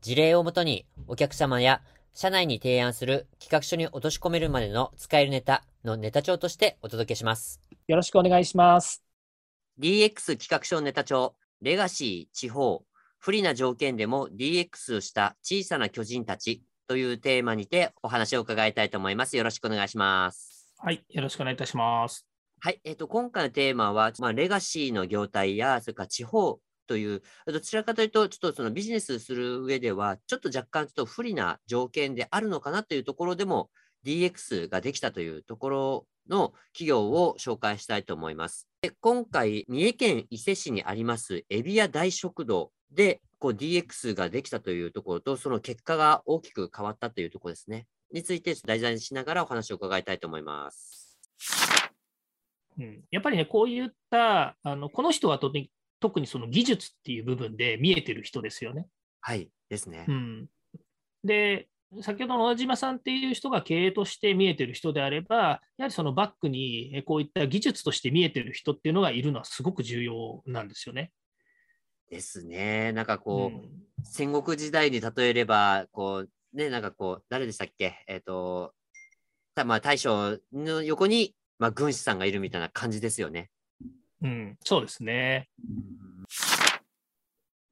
事例をもとにお客様や社内に提案する企画書に落とし込めるまでの使えるネタのネタ帳としてお届けします。よろしくお願いします。DX 企画書ネタ帳、レガシー、地方、不利な条件でも DX した小さな巨人たちというテーマにてお話を伺いたいと思います。よろしくお願いします。はい、よろしくお願いいたします。はい、えっ、ー、と、今回のテーマは、まあ、レガシーの業態や、それから地方という、どちらかというと、ちょっとそのビジネスする上では、ちょっと若干ちょっと不利な条件であるのかなというところでも、DX ができたというところの企業を紹介したいと思います。で今回、三重県伊勢市にありますエビア大食堂でこう DX ができたというところと、その結果が大きく変わったというところですね。について題材にしながらお話を伺いたいと思います。うん、やっぱりね、こういったあのこの人はと特にその技術っていう部分で見えてる人ですよね。はいですね。うん、で、先ほどの小田島さんっていう人が経営として見えてる人であれば、やはりそのバックにこういった技術として見えてる人っていうのがいるのはすごく重要なんですよね。ですね。なんかこう、うん、戦国時代に例えれば、こう、ね、なんかこう、誰でしたっけ？えっ、ー、と、まあ、大将の横にまあ、軍師さんがいるみたいな感じですよね。うん、そうですね。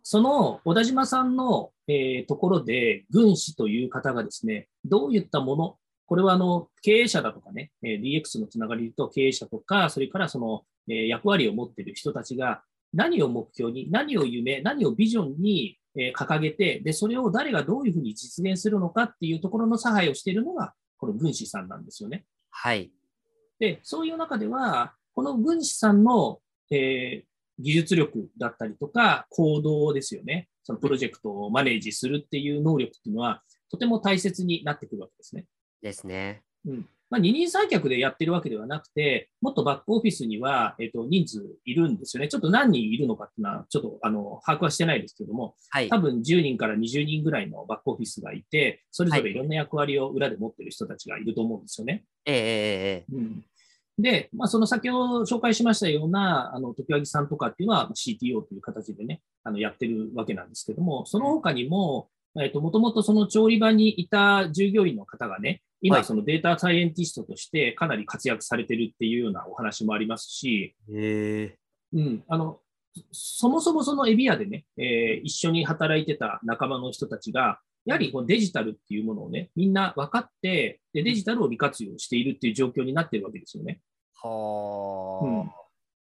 その小田島さんの、えー、ところで、軍師という方がですね、どういったもの、これはあの経営者だとかね、えー、DX のつながりと経営者とか、それからその、えー、役割を持っている人たちが、何を目標に、何を夢、何をビジョンに、え掲げて、で、それを誰がどういうふうに実現するのかっていうところの差配をしているのが、この軍師さんなんですよね。はい。で、そういう中では、この軍師さんの、えー、技術力だったりとか、行動ですよね。そのプロジェクトをマネージするっていう能力っていうのは、とても大切になってくるわけですね。ですね。うん。まあ、二人三脚でやってるわけではなくて、もっとバックオフィスには、えっ、ー、と、人数いるんですよね。ちょっと何人いるのかっていうのは、ちょっと、あの、把握はしてないですけども、はい、多分10人から20人ぐらいのバックオフィスがいて、それぞれいろんな役割を裏で持ってる人たちがいると思うんですよね。ええー、うん。で、まあ、その先ほど紹介しましたような、あの、時木さんとかっていうのは CTO という形でね、あの、やってるわけなんですけども、その他にも、えっ、と、もともとその調理場にいた従業員の方がね、今そのデータサイエンティストとしてかなり活躍されてるっていうようなお話もありますし、へうん、あの、そもそもそのエビアでね、えー、一緒に働いてた仲間の人たちが、やはりこのデジタルっていうものをね、みんな分かってで、デジタルを利活用しているっていう状況になってるわけですよね。はあ、うん、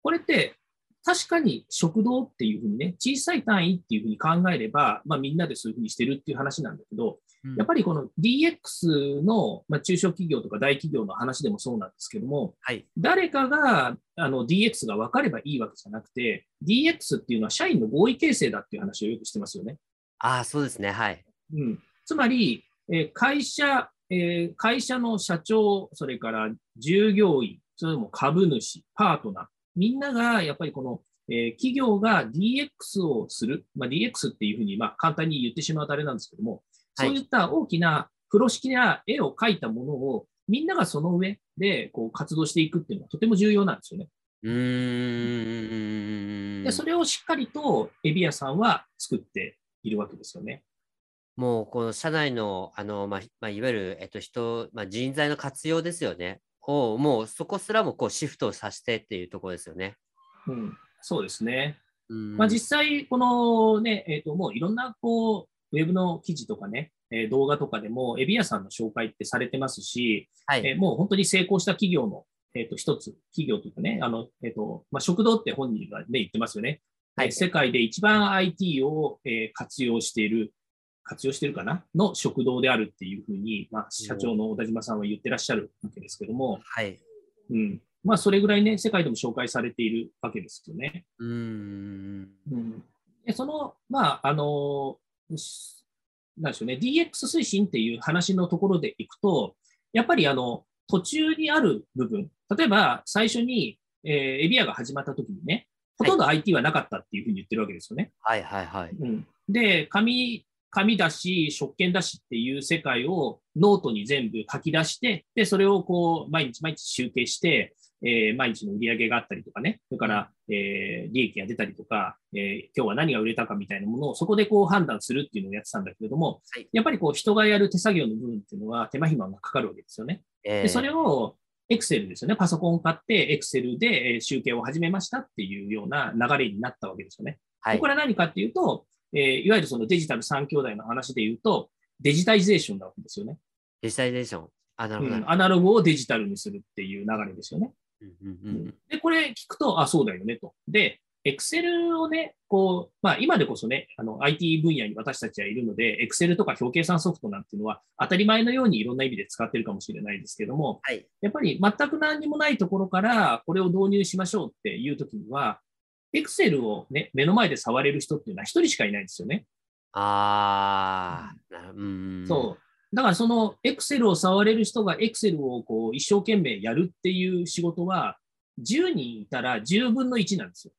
これって、確かに食堂っていうふうにね、小さい単位っていうふうに考えれば、まあ、みんなでそういうふうにしてるっていう話なんだけど、うん、やっぱりこの DX の、まあ、中小企業とか大企業の話でもそうなんですけども、はい、誰かがあの DX が分かればいいわけじゃなくて、DX っていうのは社員の合意形成だっていう話をよくしてますよね。ああ、そうですね。はい。うん、つまり、えー、会社、えー、会社の社長、それから従業員、それも株主、パートナー、みんながやっぱりこの、えー、企業が DX をする、まあ、DX っていうふうにまあ簡単に言ってしまうとあれなんですけども、そういった大きな風呂敷や絵を描いたものをみんながその上でこう活動していくっていうのはとても重要なんですよね。うんでそれをしっかりとエビアさんは作っているわけですよね。もう、この社内の、あの、まあ、まあ、いわゆる、えっと、人、まあ、人材の活用ですよね。を、もうそこすらもこうシフトをさせてっていうところですよね。うん、そうですね。まあ、実際、このね、えっ、ー、と、もういろんな、こう、ウェブの記事とかね、えー、動画とかでも、エビアさんの紹介ってされてますし、はい、えー、もう本当に成功した企業の、えっ、と、一つ、企業というかね、あの、えっ、と、まあ、食堂って本人がね、言ってますよね。はい、世界で一番 IT を、え活用している活用してるかな？の食堂であるっていうふうに、まあ、社長の小田島さんは言ってらっしゃるわけですけども、はい。うん。まあ、それぐらいね、世界でも紹介されているわけですよね。うん。うん。でその、まあ、あの、なんでしょうね、DX 推進っていう話のところでいくと、やっぱりあの、途中にある部分、例えば最初に、えー、エビアが始まった時にね、ほとんど IT はなかったっていうふうに言ってるわけですよね。はいはいはい。うん、で、紙、紙だし、食券だしっていう世界をノートに全部書き出して、で、それをこう、毎日毎日集計して、えー、毎日の売り上げがあったりとかね、それから、えー、利益が出たりとか、えー、今日は何が売れたかみたいなものをそこでこう判断するっていうのをやってたんだけれども、はい、やっぱりこう人がやる手作業の部分っていうのは手間暇がかかるわけですよね。えー、でそれをエクセルですよね。パソコンを買ってエクセルで集計を始めましたっていうような流れになったわけですよね。はい、これは何かっていうと、えー、いわゆるそのデジタル3兄弟の話で言うと、デジタイゼーションなわけですよね。デジタイゼーション。アナログ、うん、アナログをデジタルにするっていう流れですよね。で、これ聞くと、あ、そうだよねと。で、エクセルをね、こう、まあ今でこそね、あの IT 分野に私たちはいるので、エクセルとか表計算ソフトなんていうのは当たり前のようにいろんな意味で使ってるかもしれないですけども、はい、やっぱり全く何にもないところからこれを導入しましょうっていうときには、エクセルをね、目の前で触れる人っていうのは一人しかいないんですよね。ああ、うん。そう。だからそのエクセルを触れる人がエクセルをこう一生懸命やるっていう仕事は10人いたら10分の1なんですよ。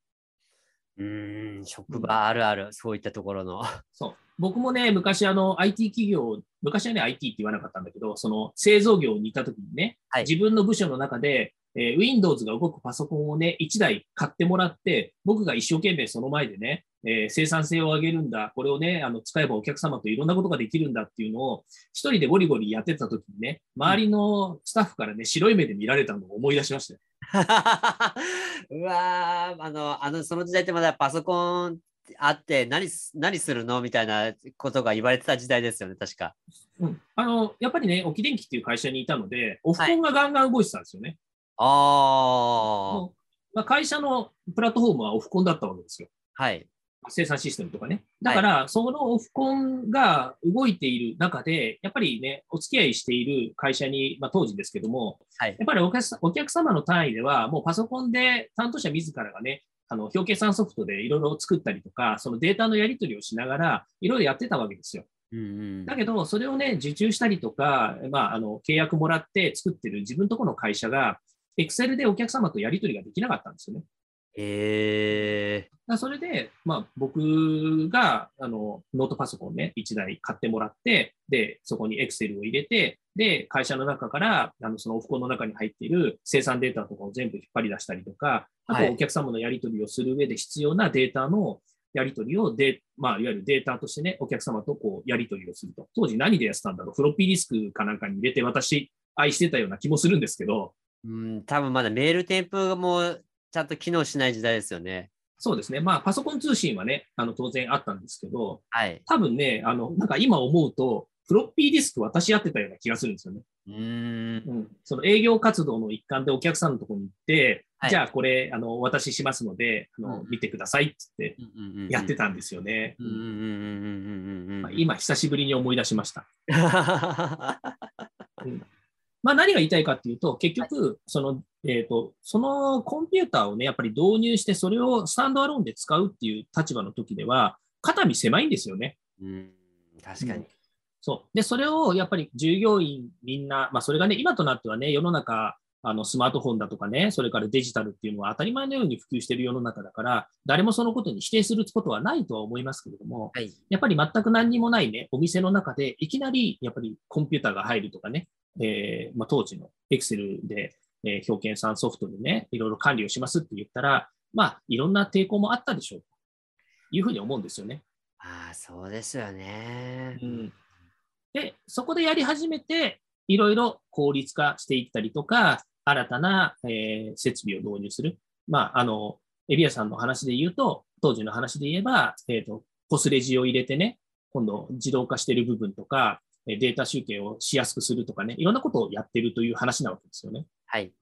うん、職場あるある、そういったところの。そう。僕もね、昔あの IT 企業、昔はね IT って言わなかったんだけど、その製造業にいた時にね、はい、自分の部署の中でえー、Windows が動くパソコンをね、1台買ってもらって、僕が一生懸命その前でね、えー、生産性を上げるんだ、これをね、あの使えばお客様といろんなことができるんだっていうのを、一人でゴリゴリやってた時にね、周りのスタッフからね、白い目で見られたのを思い出しましたよ。うわあの、あの、その時代ってまだパソコンあって何、何するのみたいなことが言われてた時代ですよね、確か。うん。あの、やっぱりね、沖電機っていう会社にいたので、オフコンがガンガン動いてたんですよね。はいあまあ、会社のプラットフォームはオフコンだったわけですよ。はい。生産システムとかね。だから、そのオフコンが動いている中で、やっぱりね、お付き合いしている会社に、まあ、当時ですけども、はい、やっぱりお客お客様の単位では、もうパソコンで担当者自らがね、あの表計算ソフトでいろいろ作ったりとか、そのデータのやり取りをしながら、いろいろやってたわけですよ。うんうん、だけど、それをね、受注したりとか、まあ、あの契約もらって作ってる自分のところの会社が、エクセルでお客様とやり取りができなかったんですよね。えー、それで、まあ、僕があのノートパソコンね、1台買ってもらって、で、そこにエクセルを入れて、で、会社の中からあのそのオフコンの中に入っている生産データとかを全部引っ張り出したりとか、あとお客様のやり取りをする上で必要なデータのやり取りをで、まあ、いわゆるデータとしてね、お客様とこうやり取りをすると。当時何でやってたんだろうフロッピーディスクかなんかに入れて私愛してたような気もするんですけど、うん、多分まだメール添付もちゃんと機能しない時代ですよね。そうですね。まあ、パソコン通信はね、あの当然あったんですけど、はい、多分ね、あの、なんか今思うと、フロッピーディスク私やってたような気がするんですよね。うんうん、その営業活動の一環でお客さんのところに行って、はい、じゃあこれ、あの、お渡ししますので、あの、うん、見てくださいってやってたんですよね。今、久しぶりに思い出しました。う んまあ、何が言いたいかっていうと、結局、その、えっ、ー、と、そのコンピューターをね、やっぱり導入して、それをスタンドアローンで使うっていう立場の時では、肩身狭いんですよね。うん、確かに、うん、そう。で、それをやっぱり従業員みんな、まあ、それがね、今となってはね、世の中、あのスマートフォンだとかね、それからデジタルっていうのは当たり前のように普及している世の中だから、誰もそのことに否定することはないとは思いますけれども、はい、やっぱり全く何にもないね、お店の中でいきなりやっぱりコンピューターが入るとかね、えーまあ、当時の Excel で、えー、表計算ソフトでね、いろいろ管理をしますって言ったら、まあ、いろんな抵抗もあったでしょうというふうに思うんですよね。ああ、そうですよね。うん、で、そこでやり始めて、いろいろ効率化していったりとか、新たな、えー、設備を導入する。まあ、あの、エビアさんの話で言うと、当時の話で言えば、えっ、ー、と、ポスレジを入れてね、今度自動化している部分とか、データ集計をしやすくするとかね、いろんなことをやってるという話なわけですよね。はい。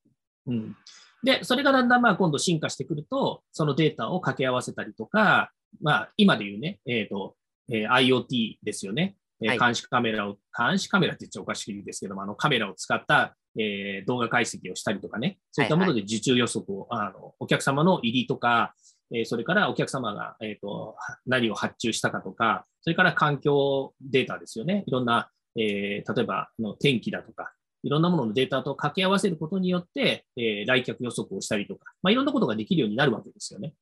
うん。で、それがだんだんまあ今度進化してくると、そのデータを掛け合わせたりとか、まあ今で言うね、えっ、ー、と、えー、IoT ですよね。はい、監視カメラを、監視カメラって言っちゃおかしいですけども、あのカメラを使った、えー、動画解析をしたりとかね、そういったもので受注予測を、はいはい、あのお客様の入りとか、えそれからお客様が、えーと、何を発注したかとか、それから環境データですよね。いろんな、えー、例えばの天気だとか、いろんなもののデータと掛け合わせることによって、えー、来客予測をしたりとか、まあ、いろんなことができるようになるわけですよね。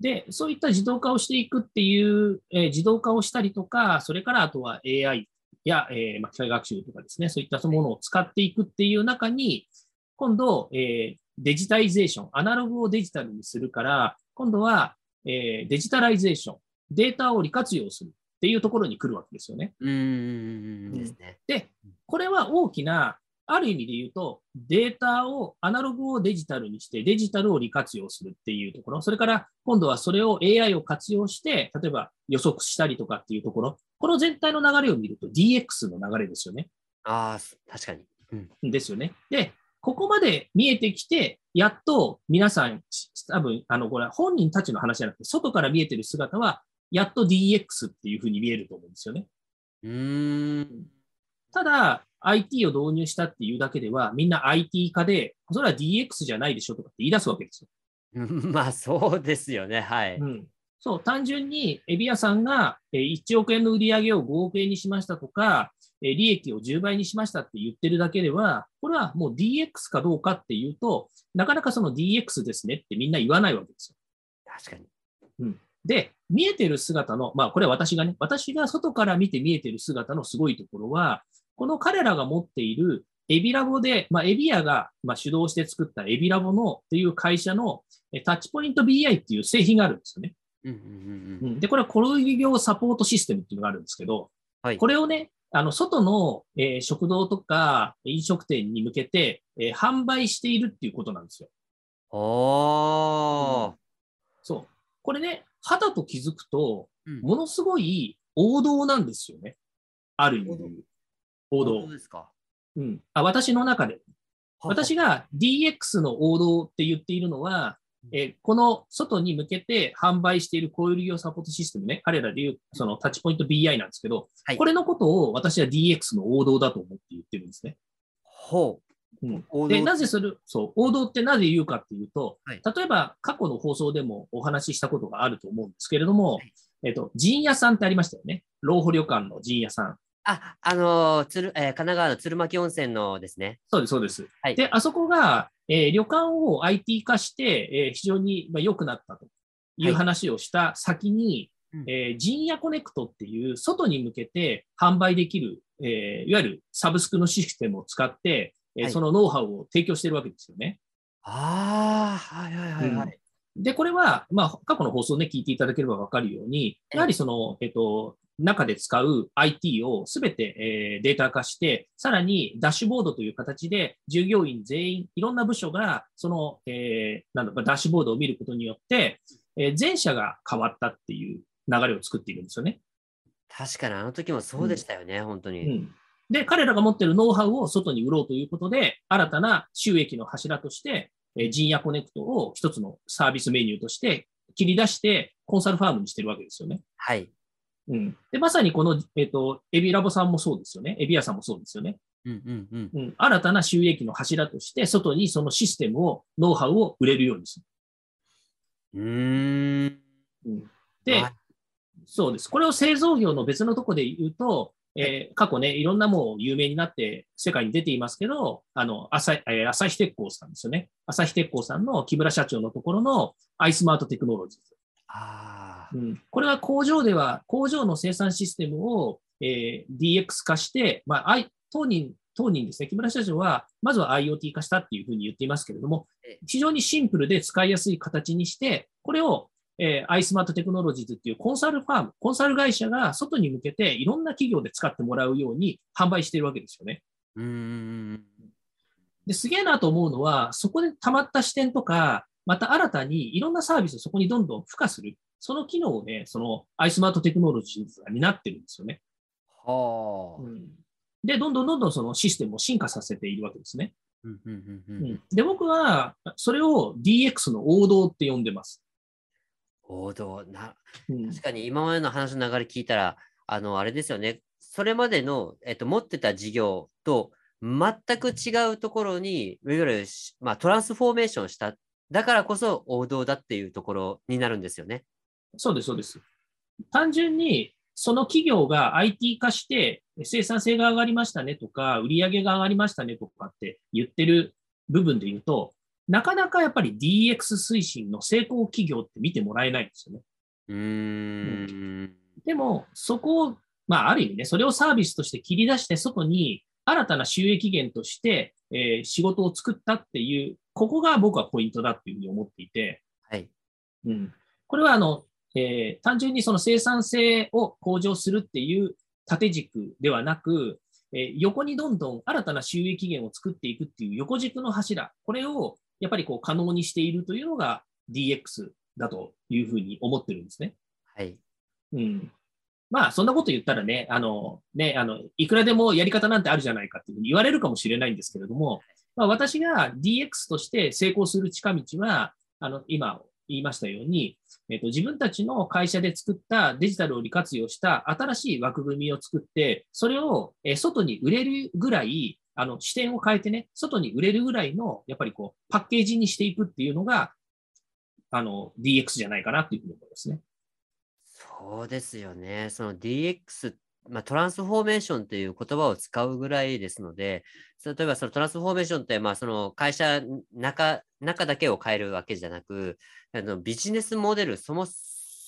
で、そういった自動化をしていくっていう、えー、自動化をしたりとか、それからあとは AI や、えーまあ、機械学習とかですね、そういったものを使っていくっていう中に、今度、えー、デジタイゼーション、アナログをデジタルにするから、今度は、えー、デジタライゼーション、データを利活用するっていうところに来るわけですよね。うんでこれは大きな、ある意味で言うと、データを、アナログをデジタルにして、デジタルを利活用するっていうところ、それから今度はそれを AI を活用して、例えば予測したりとかっていうところ、この全体の流れを見ると DX の流れですよね。ああ、確かに。うん、ですよね。で、ここまで見えてきて、やっと皆さん、多分、あの、これ本人たちの話じゃなくて、外から見えてる姿は、やっと DX っていうふうに見えると思うんですよね。うんただ、IT を導入したっていうだけでは、みんな IT 化で、それは DX じゃないでしょとかって言い出すわけですよ。まあ、そうですよね。はい。うん、そう、単純にエビ屋さんが1億円の売り上げを5億円にしましたとか、利益を10倍にしましたって言ってるだけでは、これはもう DX かどうかっていうと、なかなかその DX ですねってみんな言わないわけですよ。確かに。うん。で、見えてる姿の、まあこれは私がね、私が外から見て見えてる姿のすごいところは、この彼らが持っているエビラボで、まあ、エビアが、まあ、主導して作ったエビラボのっていう会社のタッチポイント BI っていう製品があるんですよね。で、これはコロギ業サポートシステムっていうのがあるんですけど、はい、これをね、あの、外の、えー、食堂とか飲食店に向けて、えー、販売しているっていうことなんですよ。ああ、うん、そう。これね、肌と気づくと、ものすごい王道なんですよね。ある意味。王道。王道ですか？うん。あ、私の中で。私が DX の王道って言っているのは、えこの外に向けて販売しているコイル業サポートシステムね、彼らでいうそのタッチポイント BI なんですけど、はい、これのことを私は DX の王道だと思って言ってるんですね。ほう。うん、で、なぜそれ、そう、王道ってなぜ言うかっていうと、はい、例えば過去の放送でもお話ししたことがあると思うんですけれども、はい、えっと、陣屋さんってありましたよね。老舗旅館の陣屋さん。あ、あのー、つる、えー、神奈川の鶴巻温泉のですね。そうです、そうです。はい、で、あそこが、えー、旅館を IT 化して、えー、非常に良くなったという話をした先に、はい、えー、陣屋コネクトっていう外に向けて販売できる、えー、いわゆるサブスクのシステムを使って、えー、はい、そのノウハウを提供しているわけですよね。ああ、はいはいはいはい。うん、で、これは、まあ、過去の放送ね、聞いていただければわかるように、やはりその、えっと、中で使う IT をすべて、えデータ化して、さらにダッシュボードという形で従業員全員、いろんな部署がその、えー、なんだダッシュボードを見ることによって、えー、全社が変わったっていう流れを作っているんですよね。確かにあの時もそうでしたよね、うん、本当に、うん。で、彼らが持っているノウハウを外に売ろうということで、新たな収益の柱として、えー、ジンヤコネクトを一つのサービスメニューとして切り出して、コンサルファームにしてるわけですよね。はい。うん。で、まさにこの、えっ、ー、と、エビラボさんもそうですよね。エビ屋さんもそうですよね。うんうんうん。うん、新たな収益の柱として、外にそのシステムを、ノウハウを売れるようにする。うん。うん、で、そうです。これを製造業の別のとこで言うと、えー、過去ね、いろんなもう有名になって世界に出ていますけど、あの、朝、えー、朝日鉄工さんですよね。朝日鉄工さんの木村社長のところのアイスマートテクノロジーズ。あうん、これは工場では、工場の生産システムを、えー、DX 化して、まあ、当人、当人ですね、木村社長は、まずは IoT 化したっていうふうに言っていますけれども、非常にシンプルで使いやすい形にして、これを、えー、アイスマートテクノロジーズっていうコンサルファーム、コンサル会社が外に向けていろんな企業で使ってもらうように販売しているわけですよね。うんですげえなと思うのは、そこで溜まった視点とか、また新たにいろんなサービスをそこにどんどん付加する。その機能をね、そのアイスマートテクノロジーズが担ってるんですよね。はあ、うん。で、どんどんどんどんそのシステムを進化させているわけですね。うんうんうんうん、で、僕はそれを DX の王道って呼んでます。王道な、確かに今までの話の流れ聞いたら、あの、あれですよね。それまでの、えっと、持ってた事業と全く違うところに、いわゆる、まあ、トランスフォーメーションしただからこそ王道だっていうところになるんですよね。そうです、そうです。単純に、その企業が IT 化して生産性が上がりましたねとか、売上が上がりましたねとかって言ってる部分で言うと、なかなかやっぱり DX 推進の成功企業って見てもらえないんですよね。うん、でも、そこを、まあ、ある意味ね、それをサービスとして切り出して、外に新たな収益源として、えー、仕事を作ったっていう、ここが僕はポイントだっていうふうに思っていて、はい。うん。これは、あの、えー、単純にその生産性を向上するっていう縦軸ではなく、えー、横にどんどん新たな収益源を作っていくっていう横軸の柱、これをやっぱりこう可能にしているというのが DX だというふうに思ってるんですね。はい。うん。まあ、そんなこと言ったらね、あの、ね、あの、いくらでもやり方なんてあるじゃないかっていうふうに言われるかもしれないんですけれども、まあ、私が DX として成功する近道は、あの、今言いましたように、えっ、と、自分たちの会社で作ったデジタルを利活用した新しい枠組みを作って、それを、え外に売れるぐらい、あの、視点を変えてね、外に売れるぐらいの、やっぱりこう、パッケージにしていくっていうのが、あの、DX じゃないかなっていうふうに思いますね。そうですよね。その DX、まあ、トランスフォーメーションという言葉を使うぐらいですので、例えばそのトランスフォーメーションって、まあ、その会社中中だけを変えるわけじゃなく、あのビジネスモデルそも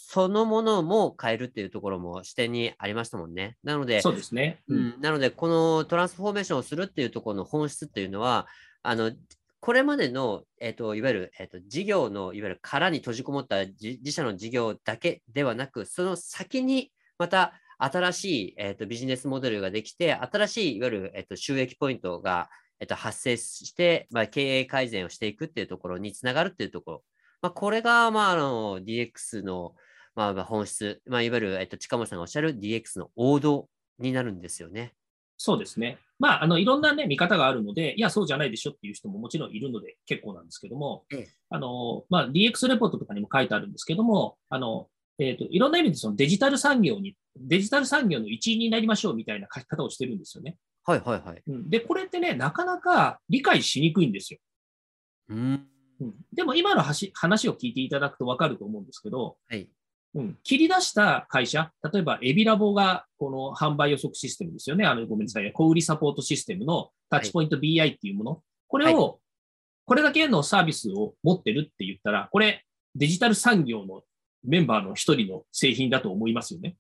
そのものも変えるっていうところも視点にありましたもんね。なので、そうですね。うん、なので、このトランスフォーメーションをするっていうところの本質っていうのは、あのこれまでの、えーと、いわゆる、えーと、事業のいわゆる殻に閉じこもった自社の事業だけではなく、その先にまた新しい、えーと、ビジネスモデルができて、新しいいわゆる、えー、と収益ポイントが、えー、と発生して、まあ、経営改善をしていくっていうところにつながるっていうところ、まあ、これが、まあ、あの DX の、まあ、本質、まあ、いわゆる、えー、と近本さんがおっしゃる DX の王道になるんですよね。そうですね。まあ、あの、いろんなね、見方があるので、いや、そうじゃないでしょっていう人ももちろんいるので結構なんですけども、ええ、あの、まあ、DX レポートとかにも書いてあるんですけども、あの、えっ、ー、と、いろんな意味でそのデジタル産業に、デジタル産業の一員になりましょうみたいな書き方をしてるんですよね。はいはいはい。うん、で、これってね、なかなか理解しにくいんですよ。うん、うん、でも今の話を聞いていただくとわかると思うんですけど、はい、うん、切り出した会社、例えばエビラボがこの販売予測システムですよね。あの、ごめんなさい。小売サポートシステムのタッチポイント BI っていうもの。はい、これを、これだけのサービスを持ってるって言ったら、これデジタル産業のメンバーの一人の製品だと思いますよね。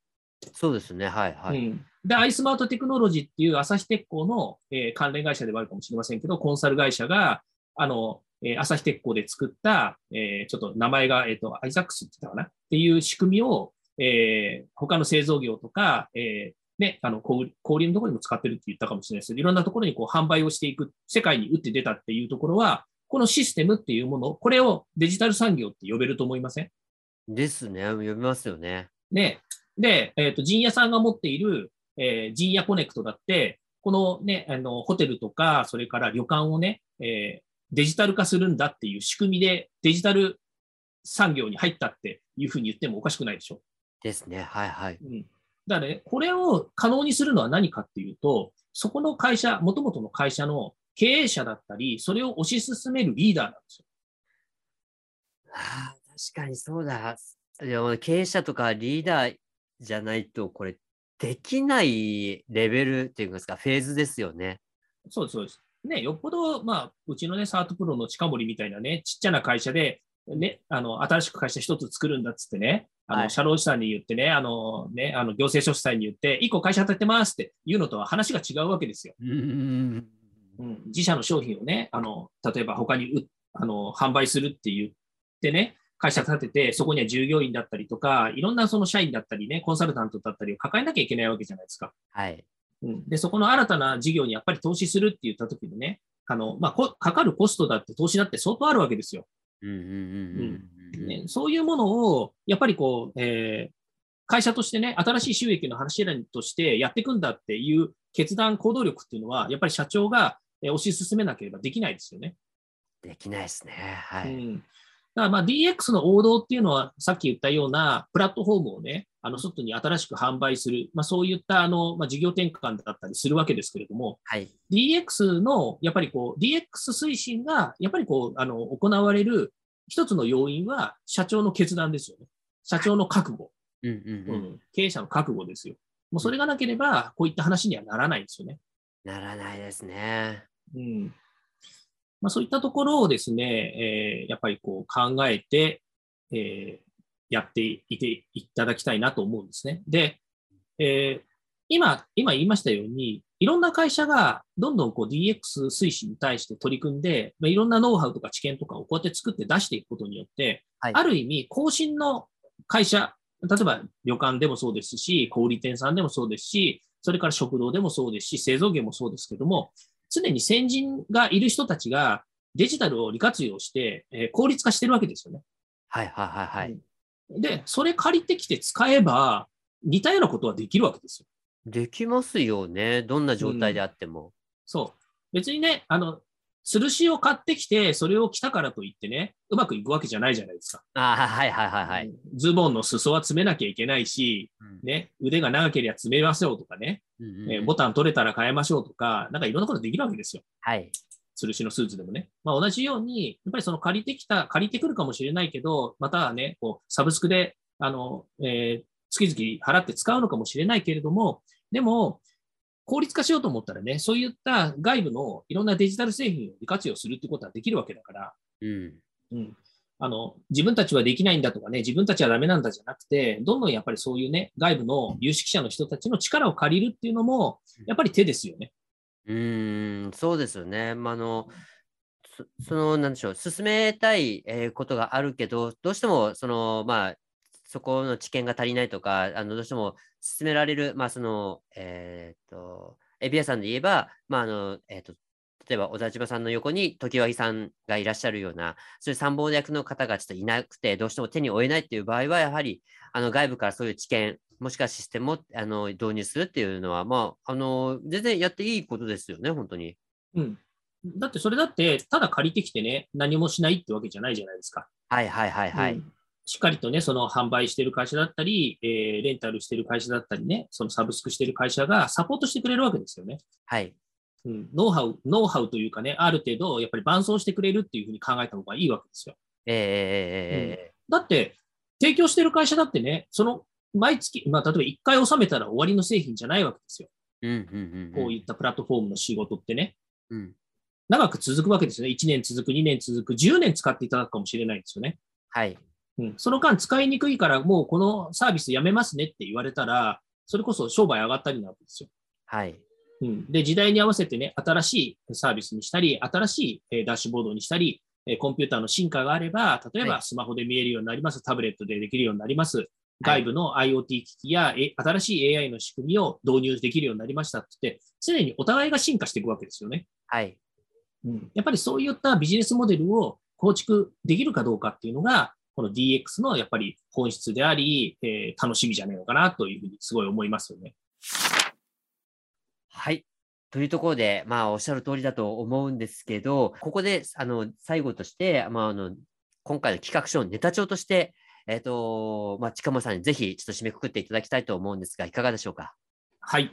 そうですね。はいはい。うん、で、アイスマートテクノロジーっていう朝日鉄工の、えー、関連会社ではあるかもしれませんけど、コンサル会社が、あの、えー、朝日鉄工で作った、えー、ちょっと名前が、えっ、と、アイザックスって言ったかな？っていう仕組みを、えー、他の製造業とか、えー、ね、あの、小売のところにも使ってるって言ったかもしれないですけど、いろんなところにこう販売をしていく、世界に打って出たっていうところは、このシステムっていうもの、これをデジタル産業って呼べると思いません？ですね。呼びますよね。ね。で、えっ、ー、と、陣屋さんが持っている、えー、陣屋コネクトだって、このね、あの、ホテルとか、それから旅館をね、えー、デジタル化するんだっていう仕組みでデジタル産業に入ったっていうふうに言ってもおかしくないでしょ？ですね。はいはい。うん。だからね、これを可能にするのは何かっていうと、そこの会社、もともとの会社の経営者だったり、それを推し進めるリーダーなんですよ。ああ、確かにそうだ。でも経営者とかリーダーじゃないと、これ、できないレベルっていうんですか、フェーズですよね。そうです、そうです。ね、よっぽど、まあ、うちのね、サートプロの近森みたいなね、ちっちゃな会社で、ね、あの、新しく会社一つ作るんだっつってね、あの、はい、社労士さんに言ってね、あの、ね、あの、行政書士さんに言って、一個会社立てますっていうのとは話が違うわけですよ。うんうん、自社の商品をね、あの、例えば他にあの販売するって言ってね、会社立てて、そこには従業員だったりとか、いろんなその社員だったりね、コンサルタントだったりを抱えなきゃいけないわけじゃないですか。はい。うん、で、そこの新たな事業にやっぱり投資するって言った時にね、あの、まあ、かかるコストだって投資だって相当あるわけですよ。そういうものを、やっぱりこう、えー、会社としてね、新しい収益の柱としてやっていくんだっていう決断、行動力っていうのは、やっぱり社長が推し進めなければできないですよね。できないですね。はい。うん、だからまあ DX の王道っていうのは、さっき言ったようなプラットフォームをね、あの外に新しく販売する、まあ、そういったあの、まあ、事業転換だったりするわけですけれども、はい、DX のやっぱりこう DX 推進がやっぱりこうあの行われる一つの要因は社長の決断ですよね。社長の覚悟。うんうんうん、経営者の覚悟ですよ。もうそれがなければ、こういった話にはならないですよね。ならないですね。うんまあ、そういったところをですね、えー、やっぱりこう考えて、えー、やっていていただきたいなと思うんですね。で、えー、今、今言いましたように、いろんな会社がどんどんこう DX 推進に対して取り組んで、まあ、いろんなノウハウとか知見とかをこうやって作って出していくことによって、はい、ある意味、更新の会社、例えば旅館でもそうですし、小売店さんでもそうですし、それから食堂でもそうですし、製造業もそうですけども、常に先人がいる人たちがデジタルを利活用して、えー、効率化してるわけですよね。はいはいはいはい。で、それ借りてきて使えば、似たようなことはできるわけですよ。できますよね。どんな状態であっても。うん、そう。別にね、あの、吊るしを買ってきて、それを着たからといってね、うまくいくわけじゃないじゃないですか。あはいはいはいはい。ズボンの裾は詰めなきゃいけないし、うん、ね、腕が長ければ詰めましょうとかね、うんうんえー、ボタン取れたら変えましょうとか、なんかいろんなことできるわけですよ。はい。吊るしのスーツでもね。まあ、同じように、やっぱりその借りてきた、借りてくるかもしれないけど、またはね、こう、サブスクで、あの、えー、月々払って使うのかもしれないけれども、でも、効率化しようと思ったらね、そういった外部のいろんなデジタル製品を利活用するってことはできるわけだから、うん、うん、あの自分たちはできないんだとかね、自分たちはダメなんだじゃなくて、どんどんやっぱりそういうね、外部の有識者の人たちの力を借りるっていうのも、やっぱり手ですよね。うん、そうですよね。まあ、あのその、なんでしょう、進めたい、えことがあるけど、どうしても、その、まあ、そこの知見が足りないとか、あのどうしても進められる、まあ、その、えっ、と、エビアさんで言えば、まあ、あの、えっ、と、例えば小田島さんの横に常盤さんがいらっしゃるような、そういう参謀役の方がちょっといなくて、どうしても手に負えないっていう場合は、やはりあの外部からそういう知見、もしくはシステムをあの導入するっていうのは、まあ、あの全然やっていいことですよね、本当に。うん。だってそれだって、ただ借りてきてね、何もしないってわけじゃないじゃないですか。はいはいはいはい。うんしっかりとね、その販売してる会社だったり、えー、レンタルしてる会社だったりね、そのサブスクしてる会社がサポートしてくれるわけですよね。はい。うん、ノウハウ、ノウハウというかね、ある程度、やっぱり伴走してくれるっていうふうに考えた方がいいわけですよ。えー、うん、だって、提供してる会社だってね、その毎月、まあ、例えば1回納めたら終わりの製品じゃないわけですよ。うんうんうんうん、こういったプラットフォームの仕事ってね。うん、長く続くわけですよね。1年続く、2年続く、10年使っていただくかもしれないんですよね。はい。うん、その間使いにくいから、もうこのサービスやめますねって言われたら、それこそ商売上がったりなわけですよ。はい。うん、で、時代に合わせてね、新しいサービスにしたり、新しい、えダッシュボードにしたり、えコンピューターの進化があれば、例えばスマホで見えるようになります、タブレットでできるようになります、外部の IoT 機器や、え新しい AI の仕組みを導入できるようになりましたって、常にお互いが進化していくわけですよね。はい。うん、やっぱりそういったビジネスモデルを構築できるかどうかっていうのが、この DX のやっぱり本質であり、えー、楽しみじゃないのかなというふうにすごい思いますよね。はい。というところで、まあ、おっしゃる通りだと思うんですけど、ここで、あの、最後として、まあ、あの、今回の企画書のネタ帳として、えっ、ー、と、まあ、近本さんにぜひ、ちょっと締めくくっていただきたいと思うんですが、いかがでしょうか？はい。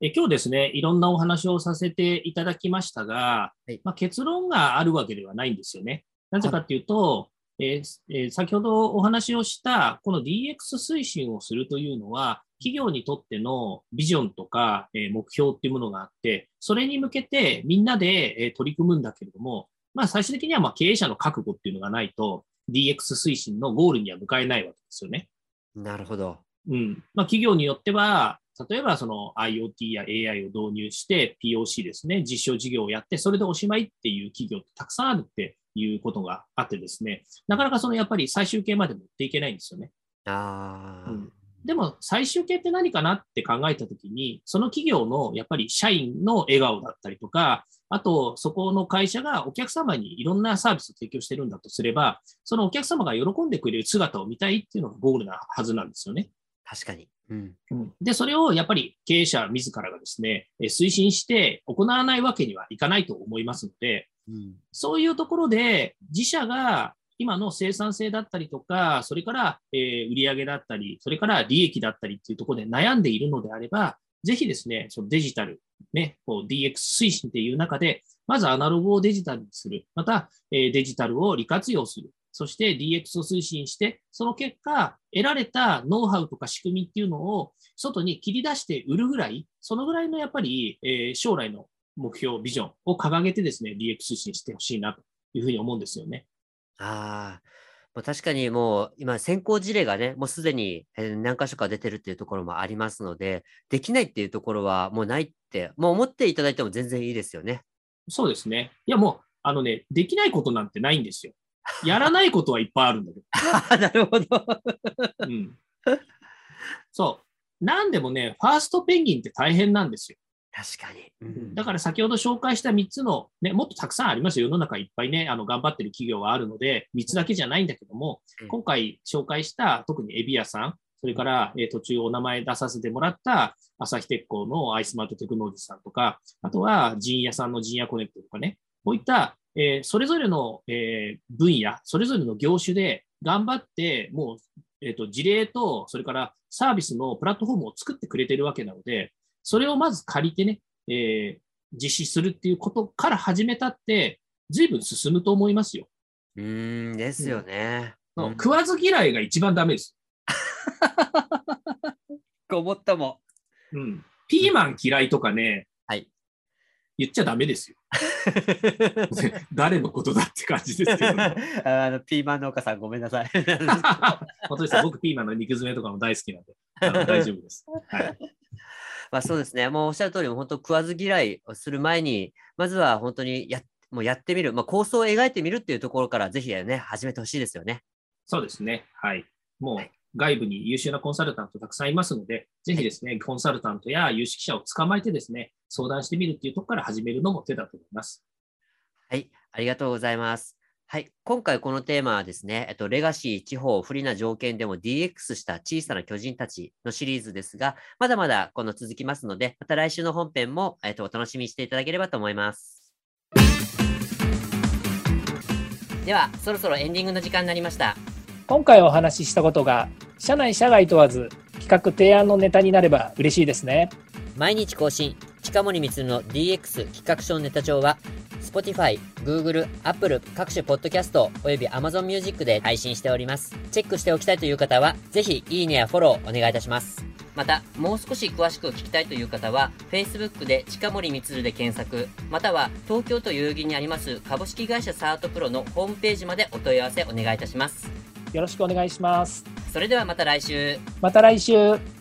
え今日ですね、いろんなお話をさせていただきましたが、はい、まあ、結論があるわけではないんですよね。なぜかっていうと、えー、先ほどお話をしたこの DX 推進をするというのは、企業にとってのビジョンとか、えー、目標っていうものがあって、それに向けてみんなで、えー、取り組むんだけれども、まあ、最終的にはまあ経営者の覚悟っていうのがないと、DX 推進のゴールには向かえないわけですよね。なるほど。うん。まあ、企業によっては、例えばその IoT や AI を導入して POC ですね、実証事業をやって、それでおしまいっていう企業ってたくさんあるっていうことがあってですね、なかなかそのやっぱり最終形まで持っていけないんですよね。あうん、でも最終形って何かなって考えたときに、その企業のやっぱり社員の笑顔だったりとか、あとそこの会社がお客様にいろんなサービスを提供してるんだとすれば、そのお客様が喜んでくれる姿を見たいっていうのがゴールなはずなんですよね。確かに。うん、で、それをやっぱり経営者自らがですね、推進して行わないわけにはいかないと思いますので、うん、そういうところで自社が今の生産性だったりとか、それから、え売上だったり、それから利益だったりっていうところで悩んでいるのであれば、ぜひですね、そのデジタル、ね、こう DX 推進っていう中で、まずアナログをデジタルにする、また、えデジタルを利活用する。そして DX を推進して、その結果、得られたノウハウとか仕組みっていうのを外に切り出して売るぐらい、そのぐらいのやっぱり、え、将来の目標、ビジョンを掲げてですね、DX 推進してほしいなというふうに思うんですよね。ああ、確かにもう今先行事例がね、もうすでに何箇所か出てるっていうところもありますので、できないっていうところはもうないって、もう思っていただいても全然いいですよね。そうですね。いやもう、あのね、できないことなんてないんですよ。やらないことはいっぱいあるんだけど。なるほど。うん。そう。なんでもね、ファーストペンギンって大変なんですよ。確かに、うん。だから先ほど紹介した3つの、ね、もっとたくさんありますよ。世の中いっぱいね、あの頑張ってる企業はあるので、3つだけじゃないんだけども、うん、今回紹介した特にエビアさん、それから、えー、途中お名前出させてもらった朝日鉄工のアイスマートテクノロジーさんとか、あとは陣屋さんの陣屋コネクトとかね、こういったえー、それぞれの、えー、分野、それぞれの業種で頑張って、もう、えっ、ー、と、事例と、それからサービスのプラットフォームを作ってくれてるわけなので、それをまず借りてね、えー、実施するっていうことから始めたって、随分進むと思いますよ。うん、ですよね。うん、食わず嫌いが一番ダメです。ごもったも。うん。ピーマン嫌いとかね、はい。言っちゃダメですよ。誰のことだって感じですけど、あのピーマン農家さんごめんなさい。本当です僕ピーマンの肉詰めとかも大好きなんで大丈夫です。はいまあそうですね、もうおっしゃる通り、本当食わず嫌いをする前に、まずは本当にやもうやってみる、まあ、構想を描いてみるっていうところから、ぜひね、始めてほしいですよね。そうですね。はい。もう、外部に優秀なコンサルタントたくさんいますので、ぜひですね、コンサルタントや有識者を捕まえてですね、相談してみるっていうところから始めるのも手だと思います。はい、ありがとうございます。はい、今回このテーマはですね、えっと、レガシー、地方、不利な条件でも DX した小さな巨人たちのシリーズですが、まだまだこの続きますので、また来週の本編も、えっと、お楽しみにしていただければと思います。では、そろそろエンディングの時間になりました。今回お話ししたことが、社内社外問わず、企画提案のネタになれば嬉しいですね。毎日更新、近森光の DX 企画書ネタ帳は、Spotify、Google、Apple 各種ポッドキャストおよび Amazon Music で配信しております。チェックしておきたいという方は、ぜひいいねやフォローお願いいたします。また、もう少し詳しく聞きたいという方は、Facebook で近森光で検索、または東京都代々木にあります株式会社サートプロのホームページまでお問い合わせお願いいたします。よろしくお願いします。それではまた来週。また来週。